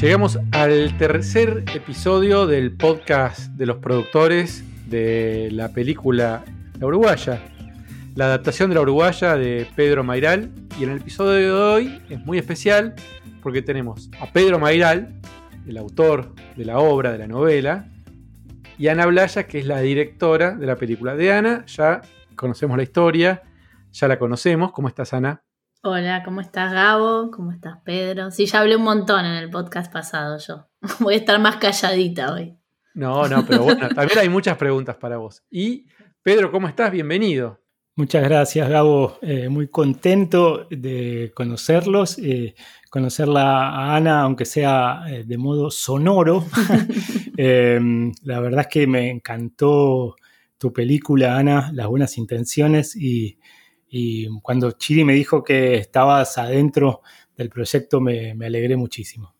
Llegamos al tercer episodio del podcast de los productores de la película La Uruguaya, la adaptación de La Uruguaya de Pedro Mairal. Y en el episodio de hoy es muy especial porque tenemos a Pedro Mairal, el autor de la obra, de la novela, y Ana Blaya, que es la directora de la película. De Ana ya conocemos la historia, ya la conocemos. ¿Cómo estás, Ana? Hola, ¿cómo estás Gabo? ¿Cómo estás Pedro? Sí, ya hablé un montón en el podcast pasado yo. Voy a estar más calladita hoy. No, no, pero bueno, también hay muchas preguntas para vos. Y Pedro, ¿cómo estás? Bienvenido. Muchas gracias, Gabo. Eh, muy contento de conocerlos, eh, conocerla a Ana, aunque sea eh, de modo sonoro. la verdad es que me encantó tu película, Ana, Las Buenas Intenciones, y y cuando Chiri me dijo que estabas adentro del proyecto, me, alegré muchísimo.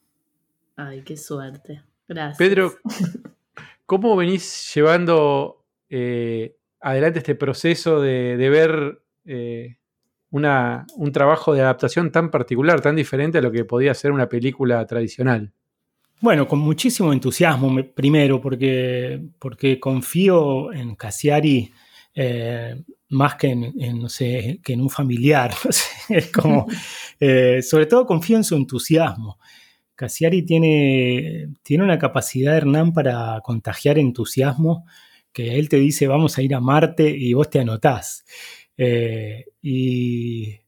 Ay, qué suerte. Gracias. Pedro, ¿cómo venís llevando eh, adelante este proceso de, ver eh, un trabajo de adaptación tan particular, tan diferente a lo que podía ser una película tradicional? Bueno, con muchísimo entusiasmo, primero, porque, porque confío en Cassiari eh, más que en, no sé, que en un familiar. es como, eh, sobre todo confío en su entusiasmo. Cassiari tiene, tiene una capacidad, Hernán, para contagiar entusiasmo, que él te dice vamos a ir a Marte y vos te anotás. Eh, y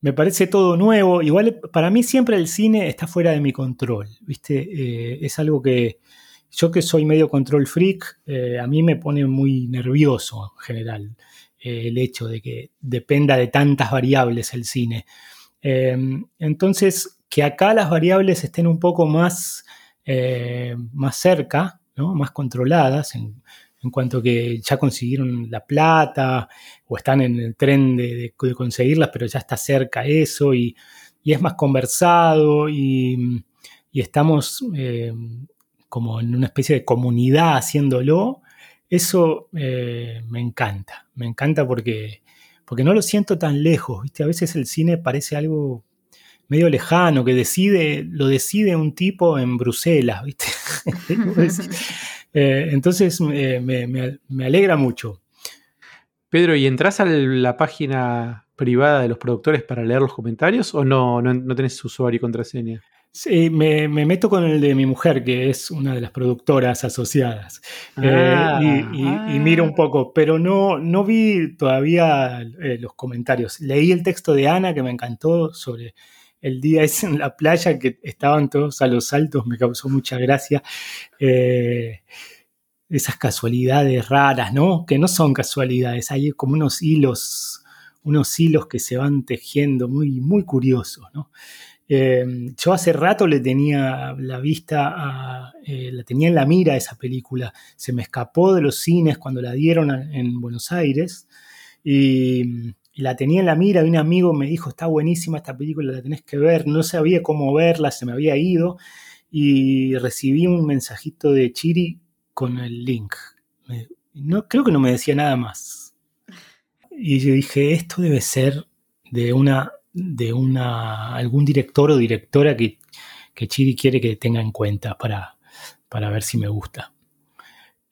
me parece todo nuevo. Igual para mí siempre el cine está fuera de mi control, ¿viste? Eh, es algo que yo que soy medio control freak, a mí me pone muy nervioso en general. Eh, el hecho de que dependa de tantas variables el cine. Em, entonces, que acá las variables estén un poco más, eh, más cerca, más controladas, en, cuanto que ya consiguieron la plata o están en el tren de, conseguirlas, pero ya está cerca eso y, es más conversado y, estamos em, como en una especie de comunidad haciéndolo, eso eh, me encanta, me encanta porque, porque no lo siento tan lejos, ¿viste? A veces el cine parece algo medio lejano, que decide, lo decide un tipo en Bruselas, ¿viste? Eh, entonces me, alegra mucho. Pedro, ¿y entras a la página privada de los productores para leer los comentarios o no, no, no tenés usuario y contraseña? Sí, me, meto con el de mi mujer, que es una de las productoras asociadas, eh, ah, y, miro un poco, pero no, no vi todavía eh, los comentarios. Leí el texto de Ana, que me encantó, sobre el día ese en la playa, que estaban todos a los saltos, me causó mucha gracia. Eh, esas casualidades raras, ¿no? Que no son casualidades, hay como unos hilos, unos hilos que se van tejiendo muy, muy curiosos, ¿no? Em, yo hace rato le tenía la vista, eh, la tenía en la mira esa película. Se me escapó de los cines cuando la dieron en Buenos Aires y, la tenía en la mira. Y un amigo me dijo: Está buenísima esta película, la tenés que ver. No sabía cómo verla, se me había ido. Y recibí un mensajito de Chiri con el link. no, creo que no me decía nada más. Y yo dije: Esto debe ser de una de una, algún director o directora que, que Chiri quiere que tenga en cuenta para, para ver si me gusta.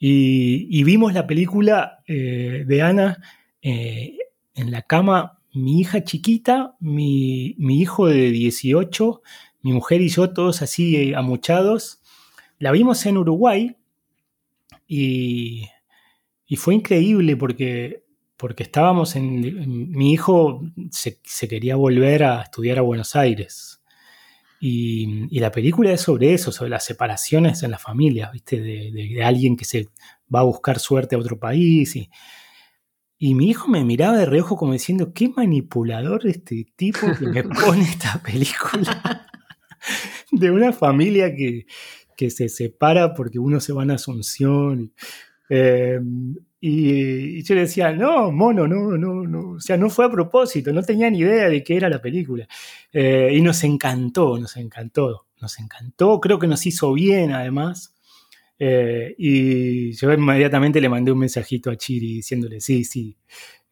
Y, vimos la película eh, de Ana eh, en la cama, mi hija chiquita, mi, hijo de 18, mi mujer y yo, todos así eh, amuchados. La vimos en Uruguay y, y fue increíble porque porque estábamos en, mi hijo se, quería volver a estudiar a Buenos Aires. Y, la película es sobre eso, sobre las separaciones en las familias, ¿viste? De, alguien que se va a buscar suerte a otro país. Y, y mi hijo me miraba de reojo como diciendo, qué manipulador este tipo que me pone esta película. de una familia que, que, se separa porque uno se va a Asunción. Eh, y, yo le decía, no, mono, no, no, no, o sea, no fue a propósito, no tenía ni idea de qué era la película. Eh, y nos encantó, nos encantó, nos encantó, creo que nos hizo bien además. Eh, y yo inmediatamente le mandé un mensajito a Chiri diciéndole, sí, sí,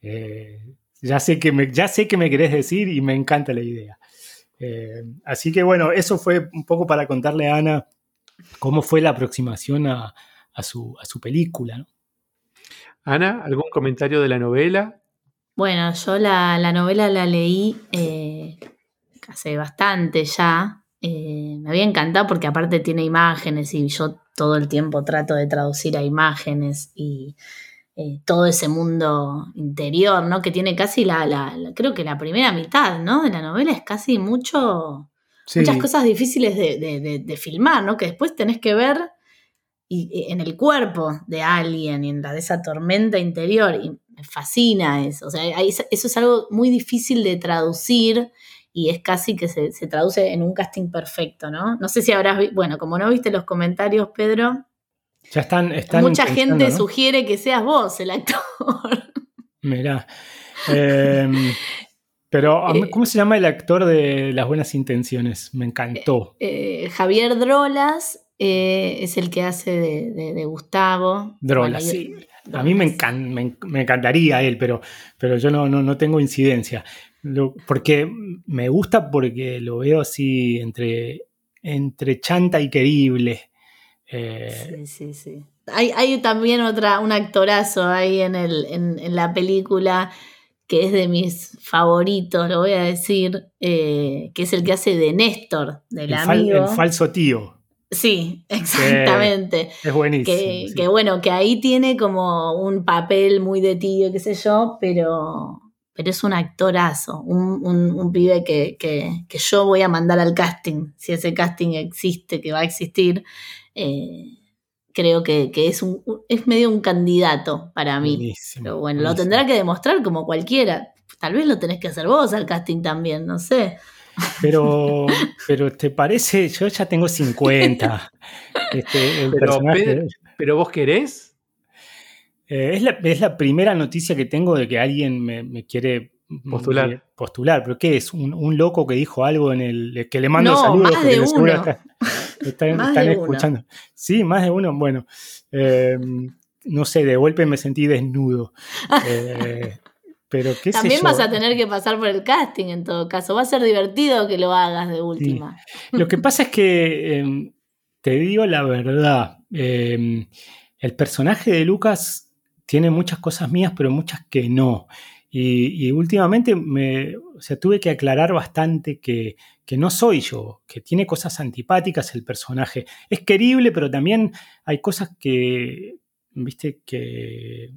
eh, ya, sé que me, ya sé que me querés decir y me encanta la idea. Así que bueno, eso fue un poco para contarle a Ana cómo fue la aproximación a, su, película. Ana, ¿algún comentario de la novela? Bueno, yo la, novela la leí eh, hace bastante ya. Eh, me había encantado porque aparte tiene imágenes y yo todo el tiempo trato de traducir a imágenes y eh, todo ese mundo interior, ¿no? Que tiene casi la, creo que la primera mitad, ¿no? De la novela es casi mucho, muchas cosas difíciles de, filmar, ¿no? Que después tenés que ver y, en el cuerpo de alguien y en la de esa tormenta interior. Y me fascina eso. O sea, eso es algo muy difícil de traducir y es casi que se, traduce en un casting perfecto, ¿no? No sé si habrás visto, bueno, como no viste los comentarios, Pedro. Ya están, están Mucha gente sugiere que seas vos el actor. Mirá. Em, pero, eh, ¿cómo se llama el actor de Las Buenas Intenciones? Me encantó. Eh, eh, Javier Drolas es el que hace de, Gustavo. Drolas, sí. A mí me, encantaría él, pero, pero yo no, no, no tengo incidencia porque me gusta porque lo veo así entre, entre chanta y querible. Eh, sí, sí, sí. Hay, también otra, un actorazo ahí en, el, en, la película que es de mis favoritos, lo voy a decir, eh, que es el que hace de Néstor, del amigo. el falso tío. Sí, exactamente. es buenísimo. Que, que, bueno, que ahí tiene como un papel muy de tío, qué sé yo, pero pero es un actorazo, un, pibe que, yo voy a mandar al casting, si ese casting existe, que va a existir. Eh, creo que, es, un, es medio un candidato para mí. pero bueno, lo tendrá que demostrar como cualquiera. Tal vez lo tenés que hacer vos al casting también, no sé. Pero, pero te parece, yo ya tengo 50. Este, pero vos querés. Eh, es, la, primera noticia que tengo de que alguien me, quiere postular. postular. ¿Pero qué es? ¿Un, loco que dijo algo en el. que le mando saludos? Más de uno. están, escuchando. Sí, más de uno. Bueno, em, no sé, de golpe me sentí desnudo. Eh, pero qué También vas a tener que pasar por el casting en todo caso. Va a ser divertido que lo hagas de última. Lo que pasa es que, em, te digo la verdad, em, el personaje de Lucas tiene muchas cosas mías, pero muchas que no. Y, últimamente me, o sea, tuve que aclarar bastante que, no soy yo, que tiene cosas antipáticas el personaje. Es querible, pero también hay cosas que, viste, que,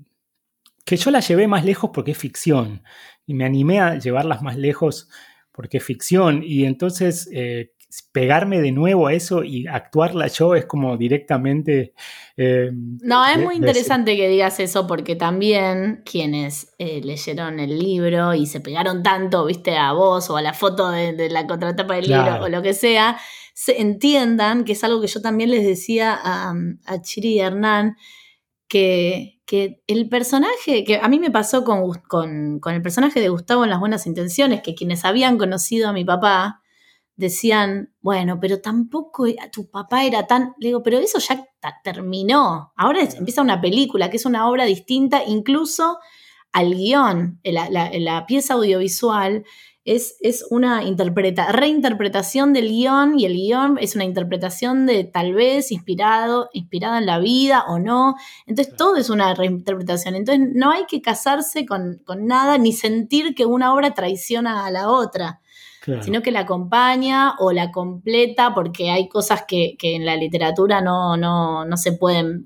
que yo las llevé más lejos porque es ficción. Y me animé a llevarlas más lejos porque es ficción. Y entonces eh, pegarme de nuevo a eso y actuarla yo es como directamente... Eh, no, es muy interesante que digas eso porque también quienes eh, leyeron el libro y se pegaron tanto, viste, a vos o a la foto de, la contratapa del libro o lo que sea, se entiendan que es algo que yo también les decía a, Chiri y Hernán, que, que, el personaje, que a mí me pasó con, con, con el personaje de Gustavo en Las Buenas Intenciones, que quienes habían conocido a mi papá, decían, bueno, pero tampoco tu papá era tan... Le digo, pero eso ya terminó. Ahora empieza una película, que es una obra distinta, incluso al guion, la, la, pieza audiovisual. Es, es una interpreta, reinterpretación del guion y el guion es una interpretación de tal vez inspirado, inspirada en la vida o no. Entonces todo es una reinterpretación. Entonces no hay que casarse con, con nada ni sentir que una obra traiciona a la otra sino que la acompaña o la completa porque hay cosas que, en la literatura no, no, se pueden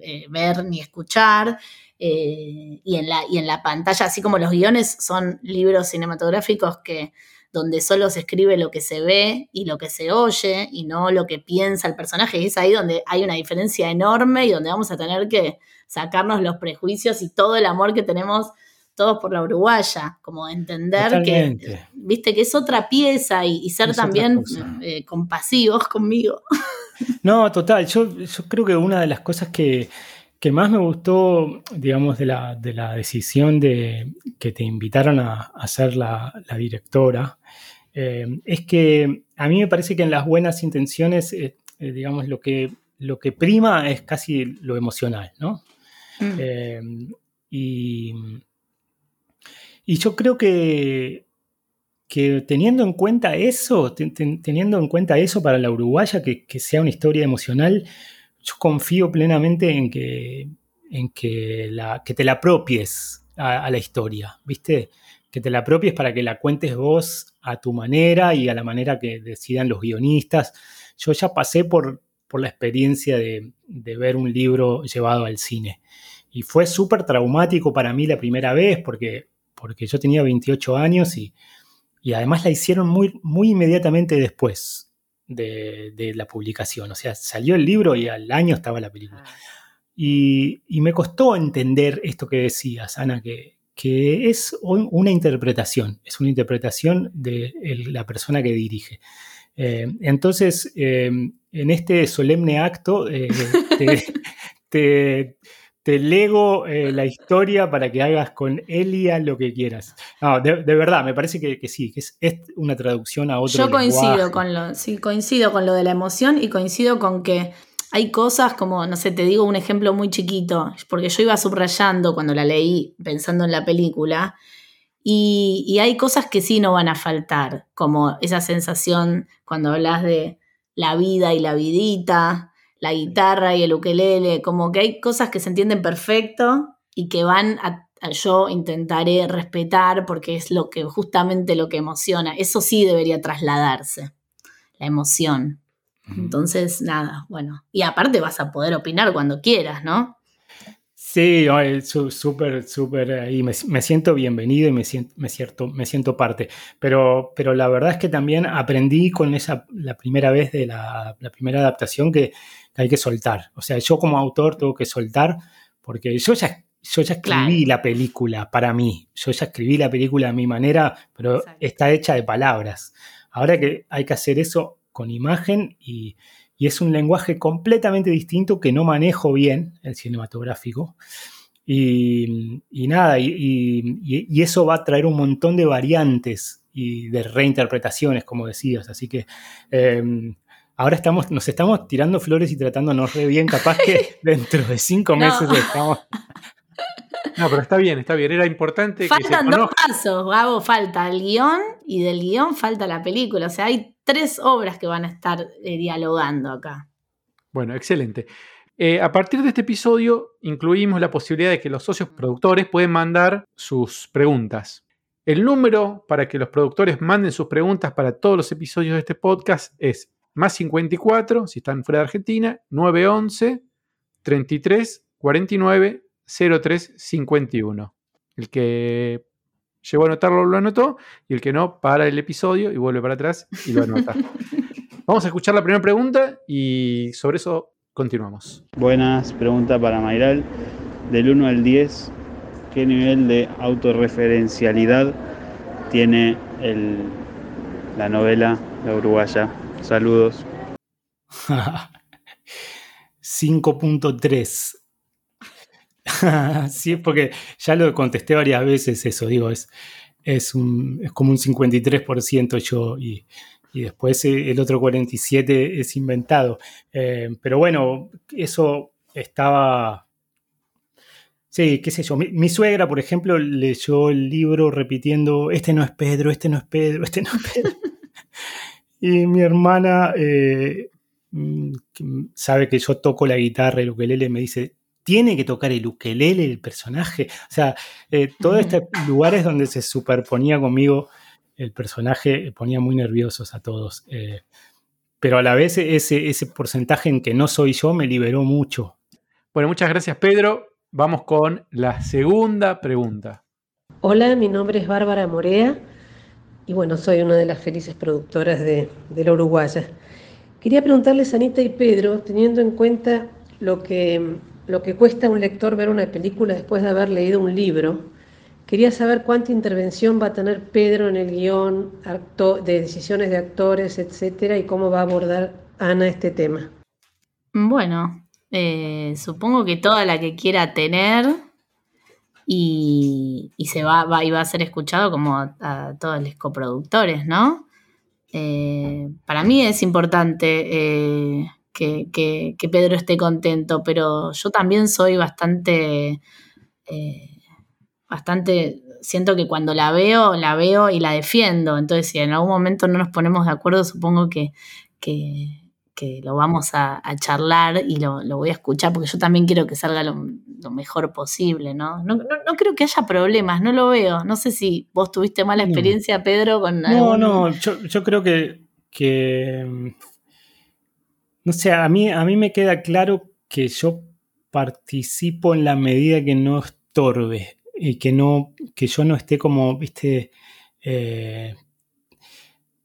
eh, ver ni escuchar. Eh, y, en la, y en la pantalla, así como los guiones son libros cinematográficos que donde solo se escribe lo que se ve y lo que se oye y no lo que piensa el personaje. Y es ahí donde hay una diferencia enorme y donde vamos a tener que sacarnos los prejuicios y todo el amor que tenemos todos por la uruguaya, como entender que, viste, que es otra pieza y, ser también eh, compasivos conmigo. No, total, yo, creo que una de las cosas que, más me gustó, digamos, de la, decisión de que te invitaron a, ser la, directora, eh, es que a mí me parece que en las buenas intenciones, eh, digamos, lo que, lo que prima es casi lo emocional, ¿no? Mm. y, y yo creo que que teniendo en cuenta eso, teniendo en cuenta eso para la uruguaya, que, sea una historia emocional, yo confío plenamente en que, en que, la, que te la apropies a, la historia, ¿viste? Que te la apropies para que la cuentes vos a tu manera y a la manera que decidan los guionistas. Yo ya pasé por, por la experiencia de, de ver un libro llevado al cine. Y fue súper traumático para mí la primera vez porque, porque yo tenía 28 años y y además la hicieron muy, muy inmediatamente después de, la publicación. O sea, salió el libro y al año estaba la película. Ah. Y, me costó entender esto que decías, Ana, que, que es una interpretación, es una interpretación de la persona que dirige. Eh, entonces, eh, en este solemne acto, eh, te, te lego eh, la historia para que hagas con Elia lo que quieras. No, de, verdad, me parece que, sí, que es, una traducción a otro Yo coincido con lo, sí, coincido con lo de la emoción y coincido con que hay cosas como, no sé, te digo un ejemplo muy chiquito, porque yo iba subrayando cuando la leí pensando en la película, y, y hay cosas que sí no van a faltar, como esa sensación cuando hablas de la vida y la vidita, la guitarra y el ukelele, como que hay cosas que se entienden perfecto y que van a, yo intentaré respetar porque es lo que justamente lo que emociona. Eso sí debería trasladarse, la emoción. Entonces, nada, bueno. Y aparte vas a poder opinar cuando quieras, ¿no? Sí, súper, súper ahí. Me, siento bienvenido y me siento, me, me siento parte. Pero, pero la verdad es que también aprendí con esa, la primera vez de la, la primera adaptación que, hay que soltar. O sea, yo como autor tengo que soltar porque yo ya, yo ya escribí la película para mí. Yo ya escribí la película a mi manera, pero está hecha de palabras. Ahora que hay que hacer eso con imagen y, es un lenguaje completamente distinto que no manejo bien, el cinematográfico. Y, nada, y, eso va a traer un montón de variantes y de reinterpretaciones, como decías. Así que em, ahora estamos, nos estamos tirando flores y tratándonos re bien, capaz que dentro de cinco meses estamos. No, pero está bien, está bien. Era importante. Faltan que se dos pasos, Gabo. Falta el guion y del guion falta la película. O sea, hay tres obras que van a estar eh, dialogando acá. Bueno, excelente. Eh, a partir de este episodio, incluimos la posibilidad de que los socios productores pueden mandar sus preguntas. El número para que los productores manden sus preguntas para todos los episodios de este podcast es más 54, si están fuera de Argentina, 911 33 49 03 51. El que llegó a anotarlo lo anotó y el que no, para el episodio y vuelve para atrás y lo anota. Vamos a escuchar la primera pregunta y sobre eso continuamos. Buenas, pregunta para Mayral. Del 1 al 10, ¿qué nivel de autorreferencialidad tiene la novela La Uruguaya? Saludos. 5.3. sí, porque ya lo contesté varias veces eso, digo, es, es, un, es como un 53% yo y, después el otro 47% es inventado. Eh, pero bueno, eso estaba... Sí, qué sé yo. Mi, suegra, por ejemplo, leyó el libro repitiendo, este no es Pedro, este no es Pedro, este no es Pedro. Y mi hermana eh, mm, sabe que yo toco la guitarra, el ukelele, me dice, tiene que tocar el ukelele el personaje. O sea, eh, todos estos lugares donde se superponía conmigo el personaje ponía muy nerviosos a todos. Eh, pero a la vez ese, ese porcentaje en que no soy yo me liberó mucho. Bueno, muchas gracias Pedro. Vamos con la segunda pregunta. Hola, mi nombre es Bárbara Morea y bueno, soy una de las felices productoras de, la Uruguaya. Quería preguntarles, Anita y Pedro, teniendo en cuenta lo que, lo que cuesta a un lector ver una película después de haber leído un libro, quería saber cuánta intervención va a tener Pedro en el guion, de decisiones de actores, etcétera, y cómo va a abordar Ana este tema. Bueno, eh, supongo que toda la que quiera tener y, se va, y va a ser escuchado como a, todos los coproductores, ¿no? Eh, para mí es importante eh, que, Pedro esté contento, pero yo también soy bastante, eh, bastante siento que cuando la veo, la veo y la defiendo. Entonces, si en algún momento no nos ponemos de acuerdo, supongo que, que, lo vamos a, charlar y lo, voy a escuchar, porque yo también quiero que salga lo, mejor posible, ¿no? No, ¿no? creo que haya problemas, no lo veo. No sé si vos tuviste mala experiencia, Pedro, con No, no, yo, yo, creo que, que, no sé, a mí, a mí me queda claro que yo participo en la medida que no estorbe y que no, que yo no esté como, viste, eh,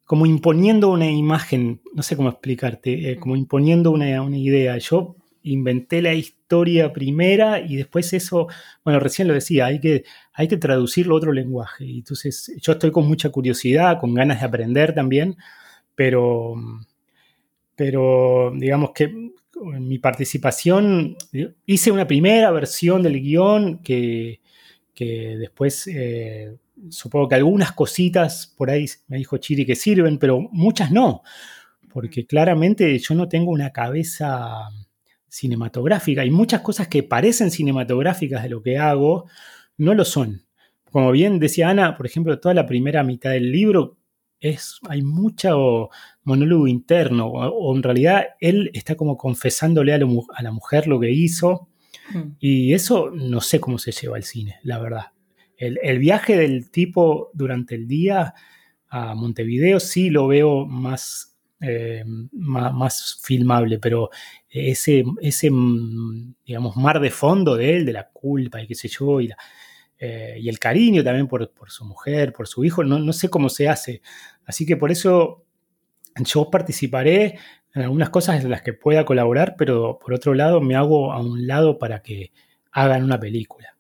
como imponiendo una imagen, no sé cómo explicarte, eh, como imponiendo una, una, idea. Yo inventé la historia primera y después eso, bueno, recién lo decía, hay que, hay que traducirlo a otro lenguaje. Entonces, yo estoy con mucha curiosidad, con ganas de aprender también, pero, pero digamos que en mi participación hice una primera versión del guion que, que después eh, supongo que algunas cositas por ahí me dijo Chiri que sirven, pero muchas no, porque claramente yo no tengo una cabeza cinematográfica y muchas cosas que parecen cinematográficas de lo que hago no lo son. Como bien decía Ana, por ejemplo, toda la primera mitad del libro es, hay mucho monólogo interno, o, en realidad él está como confesándole a, a la mujer lo que hizo, Mm. Y eso no sé cómo se lleva al cine, la verdad. El, viaje del tipo durante el día a Montevideo sí lo veo más, eh, más, filmable, pero ese, ese, digamos, mar de fondo de él, de la culpa y qué sé yo, y, eh, y el cariño también por, por, su mujer, por su hijo, no, no sé cómo se hace. Así que por eso yo participaré en algunas cosas en las que pueda colaborar, pero por otro lado me hago a un lado para que hagan una película.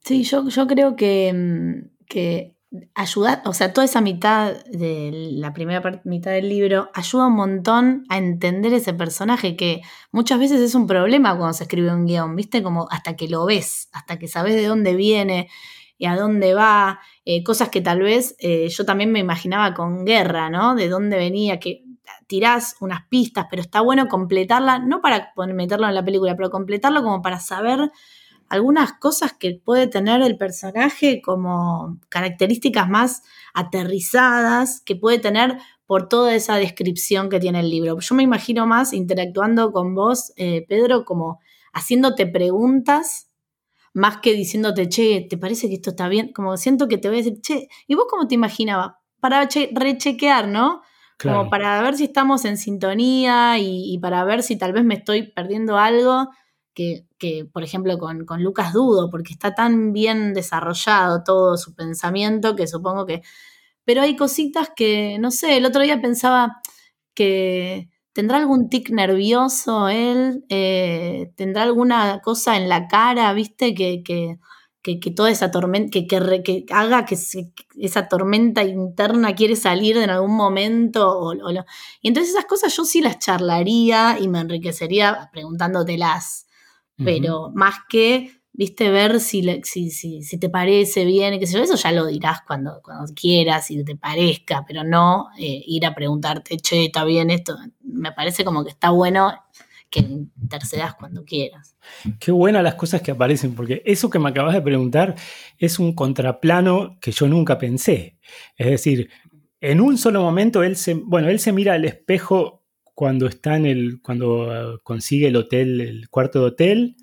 Sí, yo, yo creo que, mm, que ayuda, o sea, toda esa mitad de la primera mitad del libro ayuda un montón a entender ese personaje que muchas veces es un problema cuando se escribe un guion, ¿viste? Como hasta que lo ves, hasta que sabes de dónde viene y a dónde va, eh, cosas que tal vez eh, yo también me imaginaba con guerra, ¿no? De dónde venía, que tirás unas pistas, pero está bueno completarla, no para meterlo en la película, pero completarlo como para saber algunas cosas que puede tener el personaje como características más aterrizadas que puede tener por toda esa descripción que tiene el libro. Yo me imagino más interactuando con vos, eh, Pedro, como haciéndote preguntas más que diciéndote, che, ¿te parece que esto está bien? Como siento que te voy a decir, che, ¿y vos cómo te imaginabas? Para rechequear, ¿no? Como para ver si estamos en sintonía y, para ver si tal vez me estoy perdiendo algo que, por ejemplo, con, Lucas dudo, porque está tan bien desarrollado todo su pensamiento que supongo que... Pero hay cositas que, no sé, el otro día pensaba que tendrá algún tic nervioso él, eh, tendrá alguna cosa en la cara, viste, que, que que, toda esa tormenta, que, que, haga que esa tormenta interna quiere salir en algún momento. y entonces esas cosas yo sí las charlaría y me enriquecería preguntándotelas. Pero más que, viste, ver si, si, si, te parece bien, qué sé yo, eso ya lo dirás cuando, cuando quieras, si te parezca, pero no eh, ir a preguntarte, che, está bien esto. Me parece como que está bueno que intercedas cuando quieras. Qué buenas las cosas que aparecen, porque eso que me acabas de preguntar es un contraplano que yo nunca pensé. Es decir, en un solo momento él se, bueno, él se mira al espejo cuando está en el, cuando uh, consigue el hotel, el cuarto de hotel,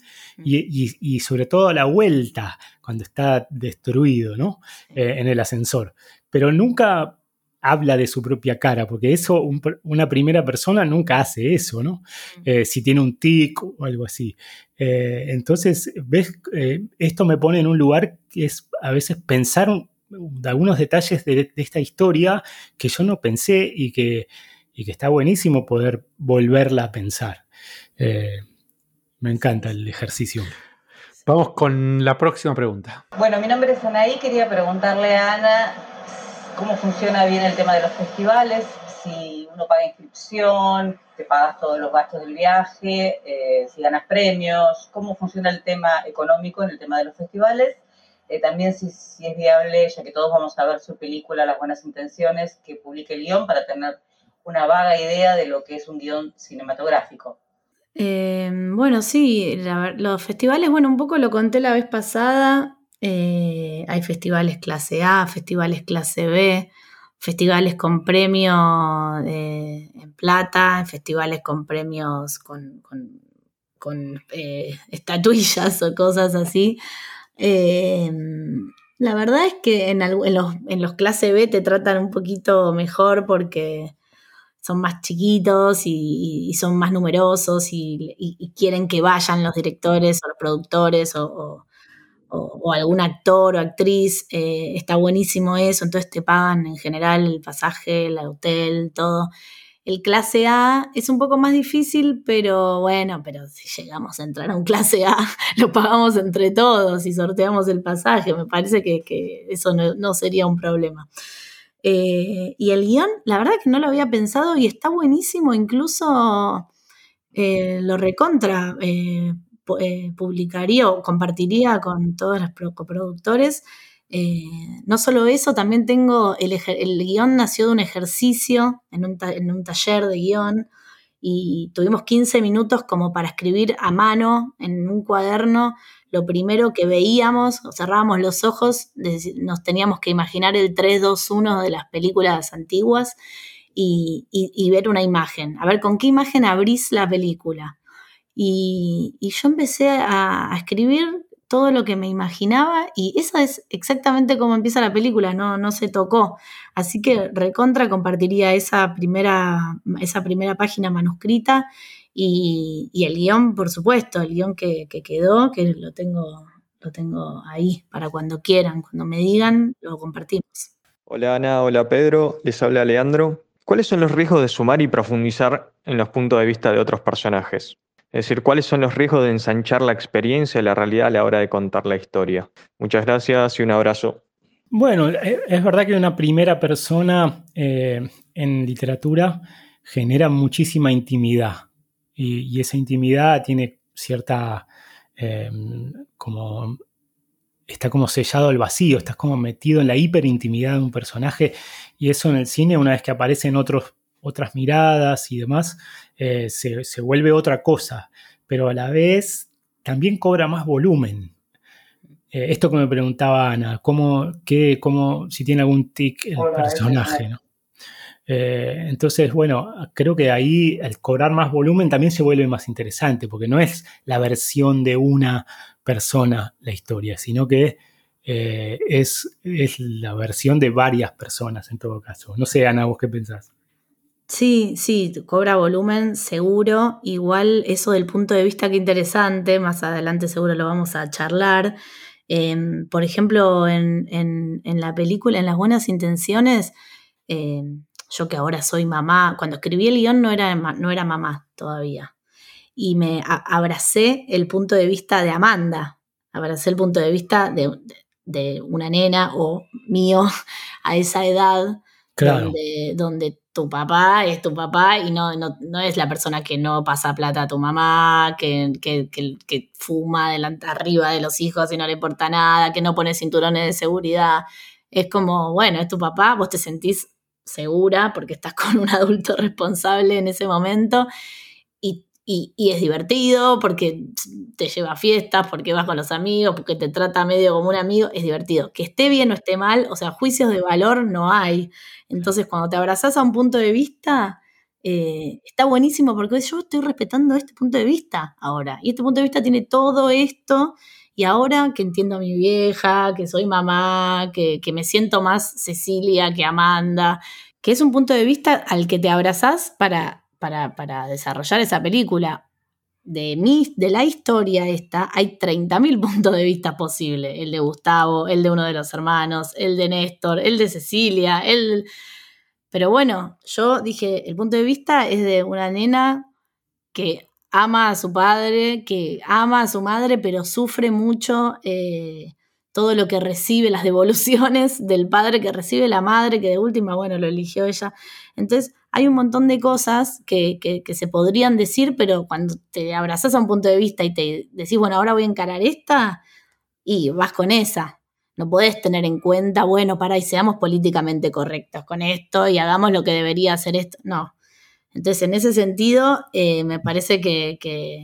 y, sobre todo a la vuelta, cuando está destruido, ¿no? Eh, en el ascensor. Pero nunca habla de su propia cara, porque eso una primera persona nunca hace eso, ¿no? Eh, si tiene un tic o algo así. Eh, entonces, ves, eh, esto me pone en un lugar que es a veces pensar algunos detalles de, esta historia que yo no pensé y que, y que está buenísimo poder volverla a pensar. me encanta el ejercicio. Vamos con la próxima pregunta. Bueno, mi nombre es Anaí, quería preguntarle a Ana cómo funciona bien el tema de los festivales, si uno paga inscripción, te pagas todos los gastos del viaje, eh, si ganas premios, cómo funciona el tema económico en el tema de los festivales. Eh, también si, es viable, ya que todos vamos a ver su película Las Buenas Intenciones, que publique el guion para tener una vaga idea de lo que es un guion cinematográfico. Eh, bueno, sí, los festivales, bueno, un poco lo conté la vez pasada, Eh, hay festivales clase A, festivales clase B, festivales con premio en plata, festivales con premios con, eh, estatuillas o cosas así. Eh, la verdad es que en, los, en los clase B te tratan un poquito mejor porque son más chiquitos y, son más numerosos y, quieren que vayan los directores o los productores o, algún actor o actriz. Eh, está buenísimo eso, entonces te pagan en general el pasaje, el hotel, todo. El clase A es un poco más difícil, pero bueno, pero si llegamos a entrar a un clase A, lo pagamos entre todos y sorteamos el pasaje. Me parece que, eso no, sería un problema. Eh, y el guion, la verdad que no lo había pensado y está buenísimo, incluso eh, lo recontra. Eh, publicaría o compartiría con todos los coproductores no solo eso, también tengo, el, el, guion nació de un ejercicio en un, taller de guion y tuvimos 15 minutos como para escribir a mano en un cuaderno lo primero que veíamos, cerrábamos los ojos, nos teníamos que imaginar el 3, 2, 1 de las películas antiguas y, ver una imagen, a ver con qué imagen abrís la película. Y, yo empecé a escribir todo lo que me imaginaba y esa es exactamente como empieza la película, no, no se tocó. Así que recontra compartiría esa primera, esa primera página manuscrita y, el guion, por supuesto, el guion que, quedó, que lo tengo, lo tengo ahí para cuando quieran, cuando me digan, lo compartimos. Hola Ana, hola Pedro, les habla Leandro. ¿Cuáles son los riesgos de sumar y profundizar en los puntos de vista de otros personajes? Es decir, ¿cuáles son los riesgos de ensanchar la experiencia y la realidad a la hora de contar la historia? Muchas gracias y un abrazo. Bueno, e, es verdad que una primera persona eh, en literatura genera muchísima intimidad y, esa intimidad tiene cierta, eh, como, está como sellado al vacío, estás como metido en la hiperintimidad de un personaje y eso en el cine, una vez que aparecen otros otras miradas y demás, eh, se, vuelve otra cosa, pero a la vez también cobra más volumen. Eh, esto que me preguntaba Ana, ¿cómo, qué, cómo, si tiene algún tic el personaje, ¿no? Eh, entonces, bueno, creo que ahí al cobrar más volumen también se vuelve más interesante, porque no es la versión de una persona la historia, sino que es, es, la versión de varias personas en todo caso. No sé, Ana, vos qué pensás. Sí, sí, cobra volumen seguro. Igual eso del punto de vista que interesante, más adelante seguro lo vamos a charlar. Em, por ejemplo, en, la película, en Las Buenas Intenciones, em, yo que ahora soy mamá, cuando escribí el guion no era, no era mamá todavía. Y me abracé el punto de vista de Amanda, abracé el punto de vista de, de una nena o mío a esa edad donde, donde tu papá es tu papá y no, no, es la persona que no pasa plata a tu mamá, que, que, que, fuma delante arriba de los hijos y no le importa nada, que no pone cinturones de seguridad. Es como, bueno, es tu papá, vos te sentís segura porque estás con un adulto responsable en ese momento y, y, es divertido porque te lleva a fiestas, porque vas con los amigos, porque te trata medio como un amigo, es divertido. Que esté bien o esté mal, o sea, juicios de valor no hay. Entonces, cuando te abrazas a un punto de vista, eh, está buenísimo porque yo estoy respetando este punto de vista ahora. Y este punto de vista tiene todo esto. Y ahora que entiendo a mi vieja, que soy mamá, que, me siento más Cecilia que Amanda, que es un punto de vista al que te abrazas para, para, para desarrollar esa película de, mi, de la historia esta hay 30.000 puntos de vista posibles. El de Gustavo, el de uno de los hermanos, el de Néstor, el de Cecilia, el... Pero bueno, yo dije, el punto de vista es de una nena que ama a su padre, que ama a su madre, pero sufre mucho eh, todo lo que recibe, las devoluciones del padre que recibe la madre, que de última, bueno, lo eligió ella. Entonces, hay un montón de cosas que, se podrían decir, pero cuando te abrazas a un punto de vista y te decís, bueno, ahora voy a encarar esta, y vas con esa. No podés tener en cuenta, bueno, para y seamos políticamente correctos con esto y hagamos lo que debería hacer esto. No. Entonces, en ese sentido, eh, me parece que,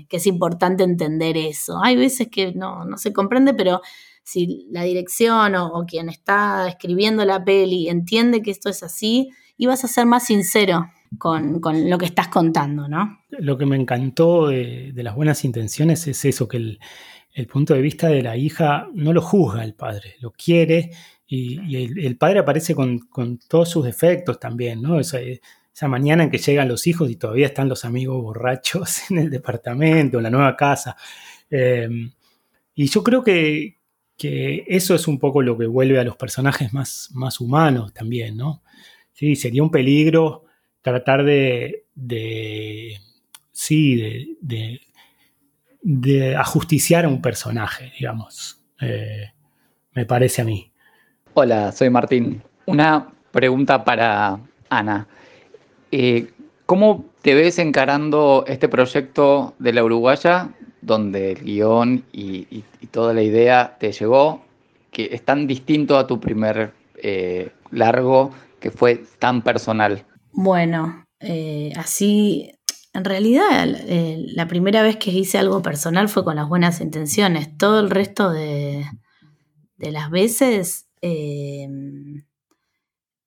es importante entender eso. Hay veces que no, no se comprende, pero si la dirección o, quien está escribiendo la peli entiende que esto es así, ibas a ser más sincero con, lo que estás contando, ¿no? Lo que me encantó de, las buenas intenciones es eso, que el, punto de vista de la hija no lo juzga el padre, lo quiere y, el, padre aparece con, todos sus defectos también, ¿no? Esa, esa, mañana en que llegan los hijos y todavía están los amigos borrachos en el departamento, en la nueva casa. Eh, y yo creo que, eso es un poco lo que vuelve a los personajes más, más humanos también, ¿no? Sí, sería un peligro tratar de, de sí, de, de, ajusticiar a un personaje, digamos, eh, me parece a mí. Hola, soy Martín. Una pregunta para Ana. Eh, ¿Cómo te ves encarando este proyecto de la Uruguaya, donde el guion y, toda la idea te llegó, que es tan distinto a tu primer eh, largo, que fue tan personal? Bueno, eh, así, en realidad la primera vez que hice algo personal fue con las buenas intenciones. Todo el resto de, de las veces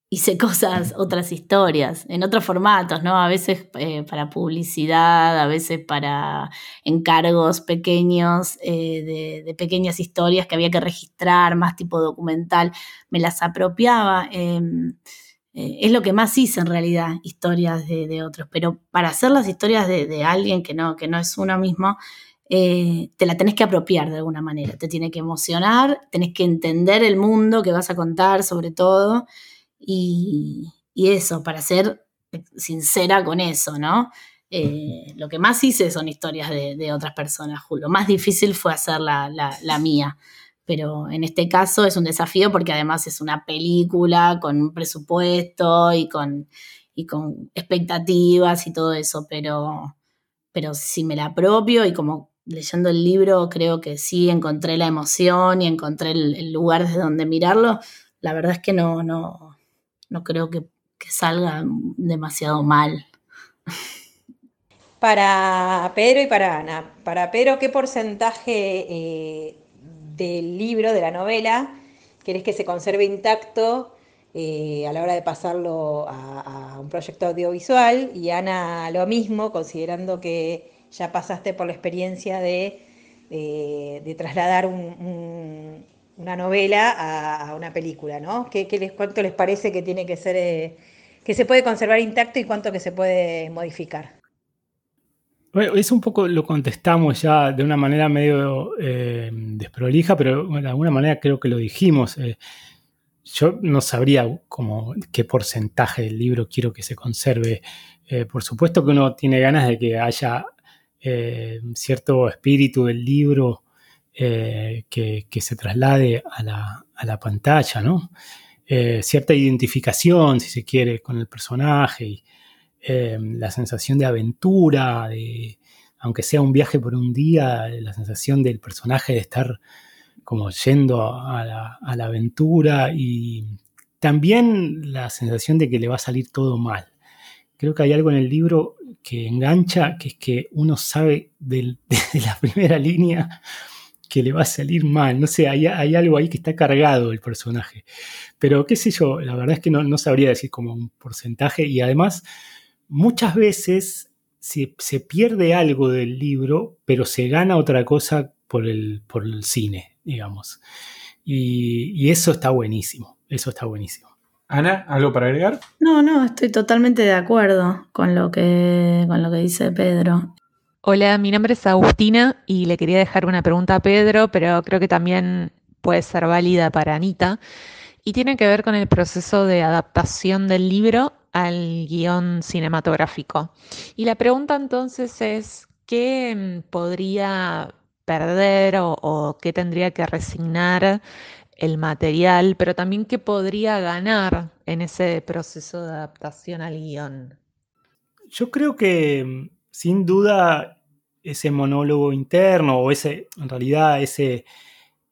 hice cosas, otras historias, en otros formatos, ¿no? A veces eh, para publicidad, a veces para encargos pequeños, eh, de, pequeñas historias que había que registrar, más tipo documental, me las apropiaba. Em, eh, es lo que más hice en realidad, historias de, otros, pero para hacer las historias de, alguien que no, que no es uno mismo, te la tenés que apropiar de alguna manera, te tiene que emocionar, tenés que entender el mundo que vas a contar sobre todo. Y, eso, para ser sincera con eso, ¿no? Eh, lo que más hice son historias de, otras personas, Lo más difícil fue hacer la, mía. Pero en este caso es un desafío porque además es una película con un presupuesto y con, y con expectativas y todo eso. Pero, pero si me la apropio y como leyendo el libro creo que sí encontré la emoción y encontré el, el lugar desde donde mirarlo, la verdad es que no, no, no creo que, salga demasiado mal. Para Pedro y para Ana, para Pedro, ¿qué porcentaje eh, del libro, de la novela, querés que se conserve intacto eh, a la hora de pasarlo a, un proyecto audiovisual? Y Ana, lo mismo, considerando que ya pasaste por la experiencia de, trasladar un, una novela a, una película, ¿no? ¿Qué, ¿Cuánto les parece que tiene que ser, eh, que se puede conservar intacto y cuánto que se puede modificar? Bueno, eso un poco lo contestamos ya de una manera medio eh, desprolija, pero de alguna manera creo que lo dijimos. Eh, yo no sabría como qué porcentaje del libro quiero que se conserve. por supuesto que uno tiene ganas de que haya cierto espíritu del libro eh, que, se traslade a la, pantalla, ¿no? Eh, cierta identificación, si se quiere, con el personaje, y, eh, la sensación de aventura, de, aunque sea un viaje por un día, la sensación del personaje de estar como yendo a la, a la aventura y también la sensación de que le va a salir todo mal. Creo que hay algo en el libro que engancha, que es que uno sabe de la primera línea que le va a salir mal. No sé, hay, algo ahí que está cargado el personaje. Pero qué sé yo, la verdad es que no, sabría decir como un porcentaje. Y además, muchas veces se, se, pierde algo del libro, pero se gana otra cosa por el, por el cine, digamos. Y, eso está buenísimo. Eso está buenísimo. Ana, ¿algo para agregar? No, no, estoy totalmente de acuerdo con lo que, con lo que dice Pedro. Hola, mi nombre es Agustina y le quería dejar una pregunta a Pedro, pero creo que también puede ser válida para Anita. Y tiene que ver con el proceso de adaptación del libro al guion cinematográfico. Y la pregunta entonces es, ¿qué mm, podría perder o, qué tendría que resignar el material, pero también qué podría ganar en ese proceso de adaptación al guion? Yo creo que mm, sin duda ese monólogo interno o ese, en realidad, ese,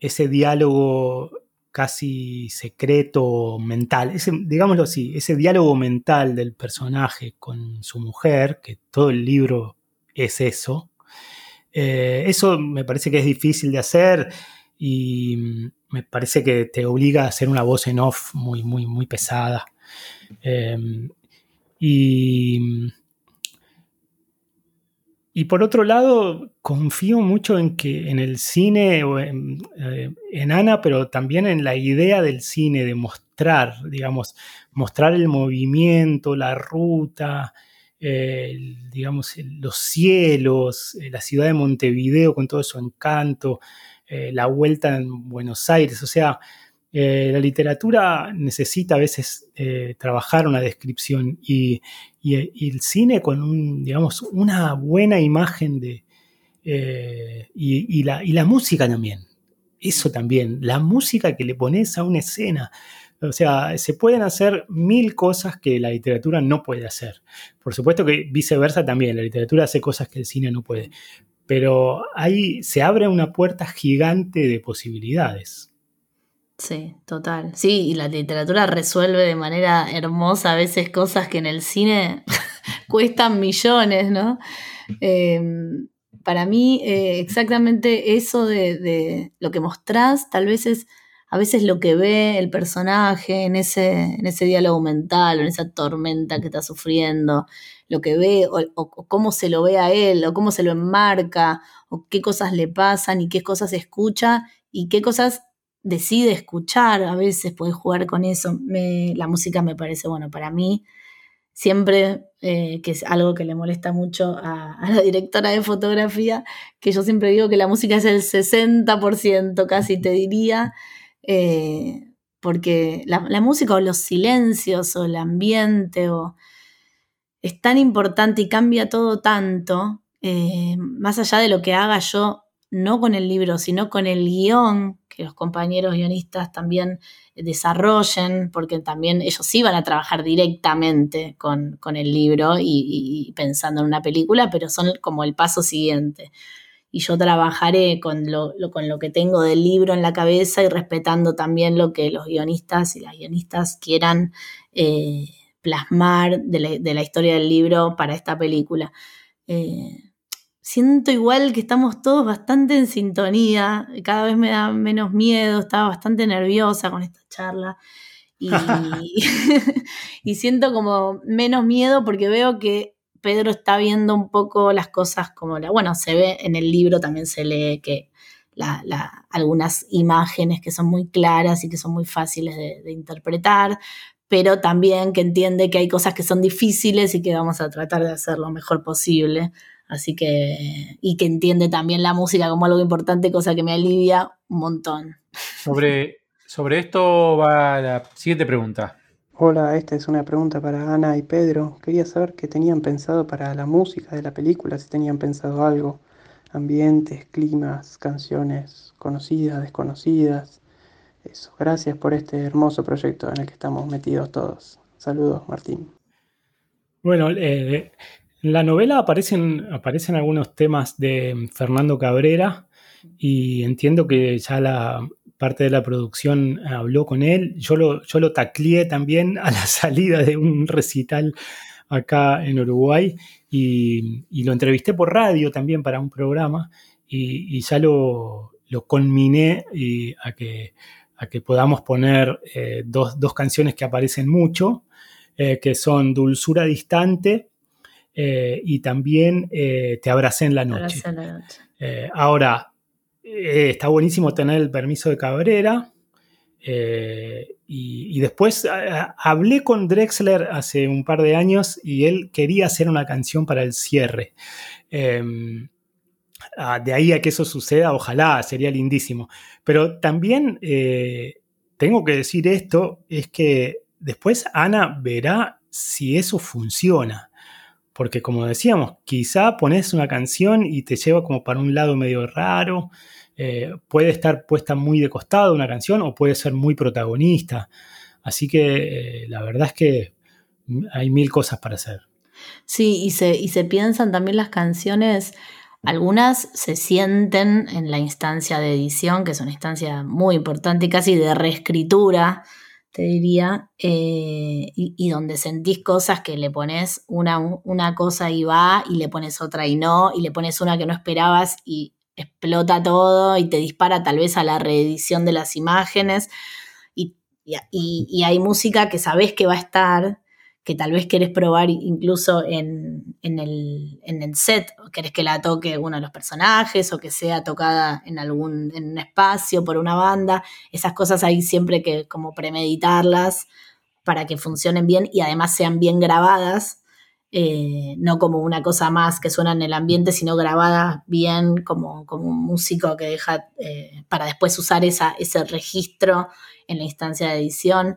ese diálogo casi secreto mental, ese, digámoslo así, ese diálogo mental del personaje con su mujer, que todo el libro es eso, eh, eso me parece que es difícil de hacer. y me parece que te obliga a hacer una voz en off muy, muy, muy pesada. Em, y, y, por otro lado, confío mucho en que en el cine, o en, eh, en, Ana, pero también en la idea del cine, de mostrar, digamos, mostrar el movimiento, la ruta, digamos, los cielos, eh, la ciudad de Montevideo con todo su encanto, eh, la vuelta en Buenos Aires, o sea, eh, la literatura necesita a veces trabajar una descripción y, el cine con un, digamos, una buena imagen de... Y, la, y la música también, eso también, la música que le pones a una escena, o sea, se pueden hacer mil cosas que la literatura no puede hacer. Por supuesto que viceversa también, la literatura hace cosas que el cine no puede. Pero ahí se abre una puerta gigante de posibilidades. Sí, total. Sí, y la literatura resuelve de manera hermosa a veces cosas que en el cine cuestan millones, ¿no? Em, para mí, eh, exactamente eso de, de, lo que mostrás, tal vez es a veces lo que ve el personaje en ese, en ese diálogo mental o en esa tormenta que está sufriendo, lo que ve o, cómo se lo ve a él o cómo se lo enmarca o qué cosas le pasan y qué cosas escucha y qué cosas decide escuchar, a veces puede jugar con eso. la música me parece, bueno, para mí siempre, eh, que es algo que le molesta mucho a, a, la directora de fotografía, que yo siempre digo que la música es el 60%, casi te diría, eh, porque la, música o los silencios o el ambiente o, es tan importante y cambia todo tanto, eh, más allá de lo que haga yo, no con el libro, sino con el guion que los compañeros guionistas también desarrollen, porque también ellos sí van a trabajar directamente con, el libro y, pensando en una película, pero son como el paso siguiente y yo trabajaré con lo, con lo que tengo del libro en la cabeza y respetando también lo que los guionistas y las guionistas quieran eh, plasmar de la, historia del libro para esta película. Eh, siento igual que estamos todos bastante en sintonía, cada vez me da menos miedo, estaba bastante nerviosa con esta charla. Y, y siento como menos miedo porque veo que Pedro está viendo un poco las cosas como la, bueno, se ve en el libro, también se lee que algunas imágenes que son muy claras y que son muy fáciles de, interpretar, pero también que entiende que hay cosas que son difíciles y que vamos a tratar de hacer lo mejor posible. Así que, y que entiende también la música como algo importante, cosa que me alivia un montón. Sobre, sobre esto va la siguiente pregunta. Hola, esta es una pregunta para Ana y Pedro. Quería saber qué tenían pensado para la música de la película, si tenían pensado algo, ambientes, climas, canciones conocidas, desconocidas. Eso, gracias por este hermoso proyecto en el que estamos metidos todos. Saludos, Martín. Bueno, eh, en la novela aparecen, aparecen algunos temas de Fernando Cabrera y entiendo que ya la, parte de la producción habló con él. Yo lo, yo lo tacleé también a la salida de un recital acá en Uruguay y, lo entrevisté por radio también para un programa y, ya lo, lo conminé a, que, a que podamos poner eh, dos, canciones que aparecen mucho, eh, que son Dulzura Distante eh, y también Te abracé en la noche. En la noche. ahora, eh, está buenísimo tener el permiso de Cabrera. Eh, y, después hablé con Drexler hace un par de años y él quería hacer una canción para el cierre. Em, de ahí a que eso suceda, ojalá, sería lindísimo. Pero también eh, tengo que decir esto, es que después Ana verá si eso funciona. Porque como decíamos, quizá pones una canción y te lleva como para un lado medio raro. Eh, puede estar puesta muy de costado una canción o puede ser muy protagonista. Así que eh, la verdad es que hay mil cosas para hacer. Sí, y se, y se piensan también las canciones, algunas se sienten en la instancia de edición, que es una instancia muy importante y casi de reescritura te diría, eh, y, donde sentís cosas que le pones una, una cosa y va, y le pones otra y no, y le pones una que no esperabas y explota todo y te dispara tal vez a la reedición de las imágenes. Y, y hay música que sabes que va a estar, que tal vez querés probar incluso en, el, set, o querés que la toque uno de los personajes o que sea tocada en algún en un espacio por una banda. Esas cosas hay siempre que como premeditarlas para que funcionen bien y además sean bien grabadas, eh, no como una cosa más que suena en el ambiente, sino grabada bien como, como un músico que deja eh, para después usar esa, ese registro en la instancia de edición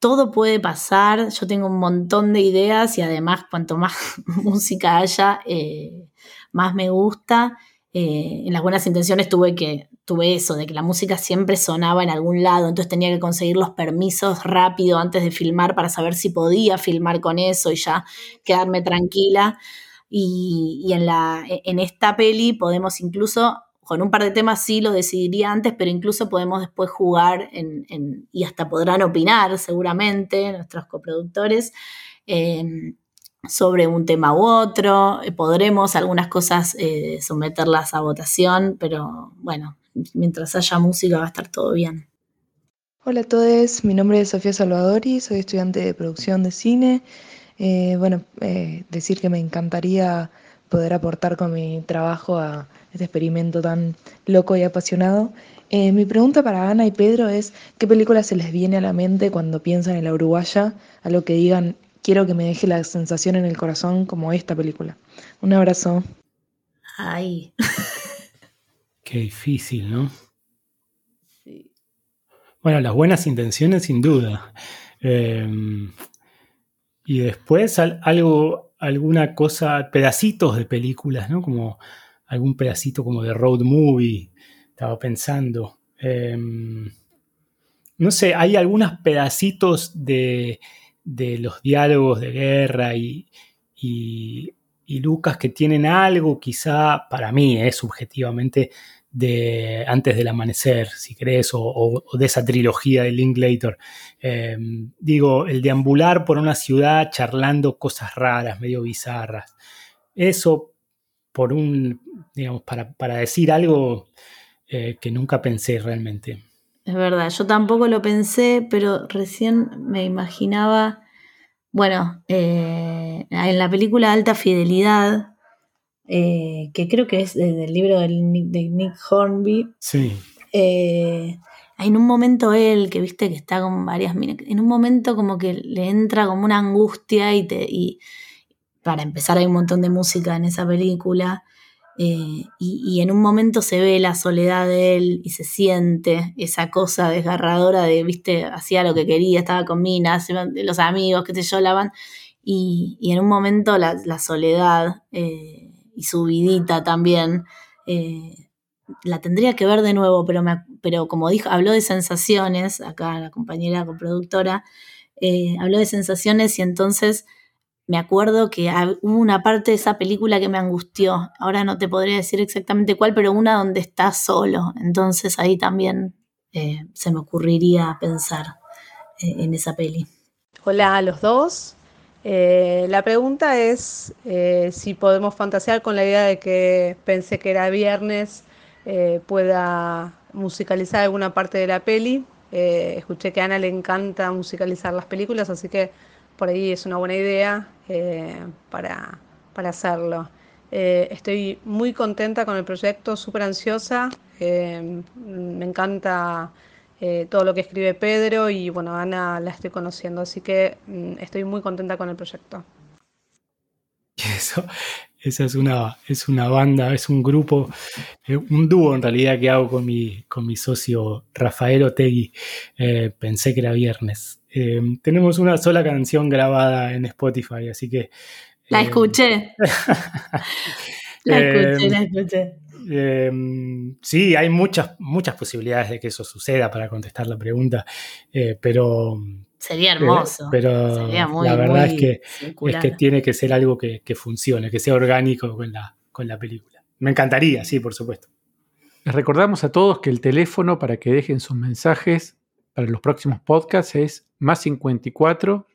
todo puede pasar, yo tengo un montón de ideas y además cuanto más música haya, eh, más me gusta. Eh, en las buenas intenciones tuve que tuve eso, de que la música siempre sonaba en algún lado, entonces tenía que conseguir los permisos rápido antes de filmar para saber si podía filmar con eso y ya quedarme tranquila. Y, y en, la, en esta peli podemos incluso con un par de temas sí lo decidiría antes, pero incluso podemos después jugar y hasta podrán opinar seguramente nuestros coproductores em, sobre un tema u otro. Eh, podremos algunas cosas eh, someterlas a votación, pero bueno, mientras haya música va a estar todo bien. Hola a todos, mi nombre es Sofía Salvadori, soy estudiante de producción de cine. Eh, bueno, decir que me encantaría poder aportar con mi trabajo a este experimento tan loco y apasionado. Eh, mi pregunta para Ana y Pedro es, ¿qué película se les viene a la mente cuando piensan en la uruguaya? A lo que digan, quiero que me deje la sensación en el corazón como esta película. Un abrazo. Ay. Qué difícil, ¿no? Sí. Bueno, las buenas intenciones sin duda. Em, y después algo, alguna cosa, pedacitos de películas, ¿no? Como algún pedacito como de road movie, estaba pensando. Em, no sé, hay algunos pedacitos de, los diálogos de guerra y, Lucas que tienen algo, quizá para mí, eh, subjetivamente, de antes del amanecer, si crees, o, de esa trilogía de Linklater. Em, digo, el deambular por una ciudad charlando cosas raras, medio bizarras. Eso por un, digamos, para, decir algo eh, que nunca pensé realmente. Es verdad, yo tampoco lo pensé, pero recién me imaginaba, bueno, eh, en la película Alta Fidelidad, eh, que creo que es del libro de Nick Hornby. Sí. en un momento él, que viste que está con varias en un momento como que le entra como una angustia y te, y, para empezar hay un montón de música en esa película. Eh, y, en un momento se ve la soledad de él y se siente esa cosa desgarradora de, viste, hacía lo que quería, estaba con minas, los amigos que te lloraban, y, y en un momento la, soledad eh, y su vidita también, eh, la tendría que ver de nuevo, pero, pero como dijo, habló de sensaciones, acá la compañera coproductora, habló de sensaciones y entonces me acuerdo que hubo una parte de esa película que me angustió. Ahora no te podría decir exactamente cuál, pero una donde está solo. Entonces ahí también eh, se me ocurriría pensar eh, en esa peli. Hola a los dos. Eh, la pregunta es si podemos fantasear con la idea de que pensé que era viernes, pueda musicalizar alguna parte de la peli. escuché que a Ana le encanta musicalizar las películas, así que por ahí es una buena idea eh, para, hacerlo. Eh, estoy muy contenta con el proyecto, súper ansiosa. Eh, me encanta todo lo que escribe Pedro y bueno, Ana la estoy conociendo, así que mm, estoy muy contenta con el proyecto. Esa es una, es una banda, es un grupo, un dúo en realidad que hago con mi, con mi socio Rafael Otegui. pensé que era viernes. Eh, tenemos una sola canción grabada en Spotify, así que... La eh, escuché. la escuché, la escuché. Eh, sí, hay muchas, muchas posibilidades de que eso suceda para contestar la pregunta, pero... Sería hermoso. pero la verdad es, que, es que tiene que ser algo que, funcione, que sea orgánico con la, con la película. Me encantaría, sí, por supuesto. Les recordamos a todos que el teléfono para que dejen sus mensajes para los próximos podcasts es más 54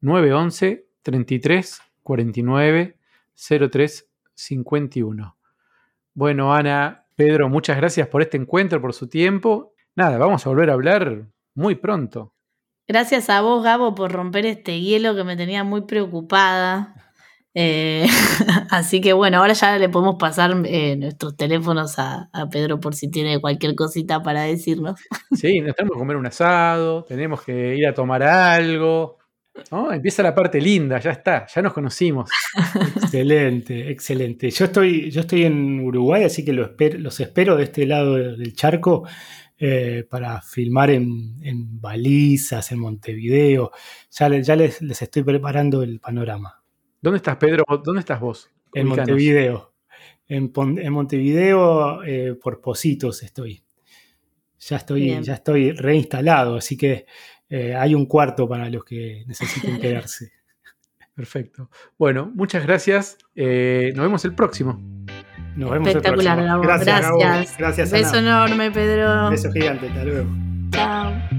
911 33 49 03 51. Bueno, Ana, Pedro, muchas gracias por este encuentro, por su tiempo. Nada, vamos a volver a hablar muy pronto. Gracias a vos, Gabo, por romper este hielo que me tenía muy preocupada. Eh, así que bueno, ahora ya le podemos pasar eh, nuestros teléfonos a, Pedro por si tiene cualquier cosita para decirnos. Sí, nos tenemos que comer un asado, tenemos que ir a tomar algo. Empieza la parte linda, ya está, ya nos conocimos. excelente, excelente. Yo estoy, yo estoy en Uruguay, así que los espero de este lado del charco eh, para filmar en, balizas, en Montevideo. Ya, ya les, estoy preparando el panorama. ¿Dónde estás, Pedro? ¿Dónde estás vos? En Montevideo. En, Montevideo, eh, por Positos estoy. Ya estoy, ya estoy reinstalado, así que eh, hay un cuarto para los que necesiten quedarse. Perfecto. Bueno, muchas gracias. nos vemos el próximo. Nos vemos Espectacular, el Gracias. Gracias. Gracias Beso enorme, Pedro. Beso gigante. Hasta luego. Chao.